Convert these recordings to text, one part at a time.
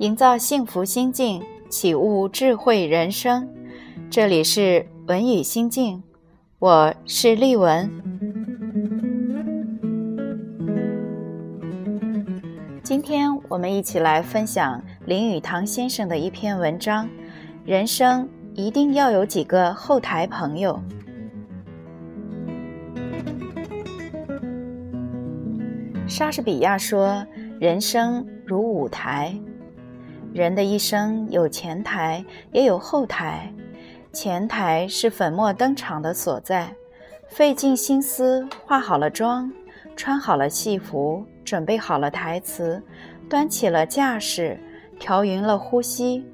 营造幸福心境，启悟智慧人生。这里是文语心境，我是丽文。今天我们一起来分享林语堂先生的一篇文章：人生一定要有几个后台朋友。莎士比亚说：“人生如舞台。”人的一生有前台，也有后台。前台是粉墨登场的所在，费尽心思化好了妆，穿好了戏服，准备好了台词，端起了架势，调匀了呼吸，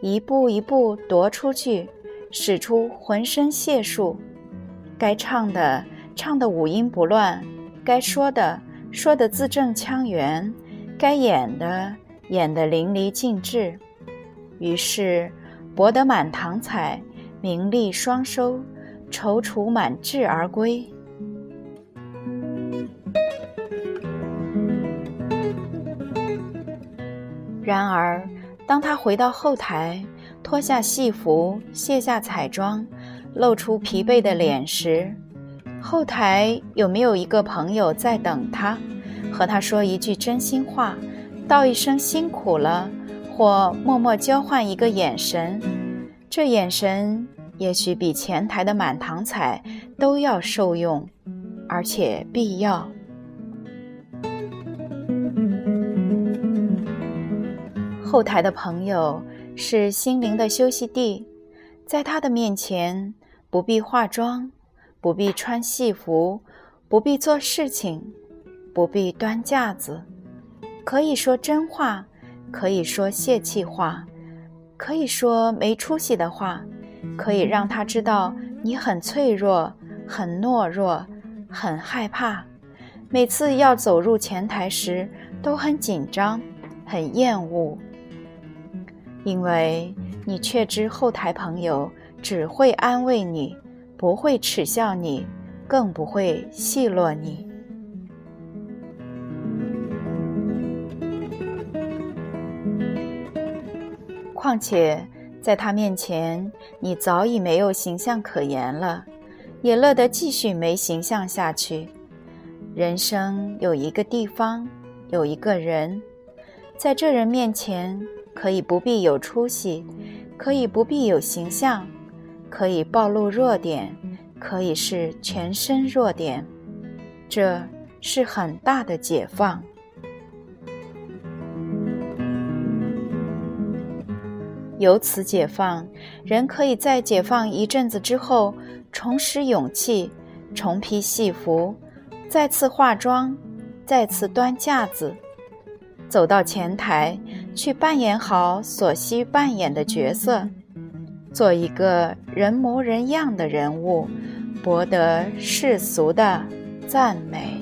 一步一步踱出去，使出浑身解数。该唱的唱的五音不乱，该说的说的字正腔圆，该演的。演得淋漓尽致，于是博得满堂彩，名利双收，踌躇满志而归。然而，当他回到后台，脱下戏服，卸下彩妆，露出疲惫的脸时，后台有没有一个朋友在等他，和他说一句真心话？道一声辛苦了，或默默交换一个眼神，这眼神也许比前台的满堂彩都要受用，而且必要。后台的朋友是心灵的休息地，在他的面前不必化妆，不必穿戏服，不必做事情，不必端架子。可以说真话，可以说泄气话，可以说没出息的话，可以让他知道你很脆弱、很懦弱、很害怕。每次要走入前台时，都很紧张、很厌恶，因为你确知后台朋友只会安慰你，不会耻笑你，更不会奚落你。况且，在他面前，你早已没有形象可言了，也乐得继续没形象下去。人生有一个地方，有一个人，在这人面前，可以不必有出息，可以不必有形象，可以暴露弱点，可以是全身弱点，这是很大的解放。由此解放，人可以在解放一阵子之后，重拾勇气，重披戏服，再次化妆，再次端架子，走到前台去扮演好所需扮演的角色，做一个人模人样的人物，博得世俗的赞美。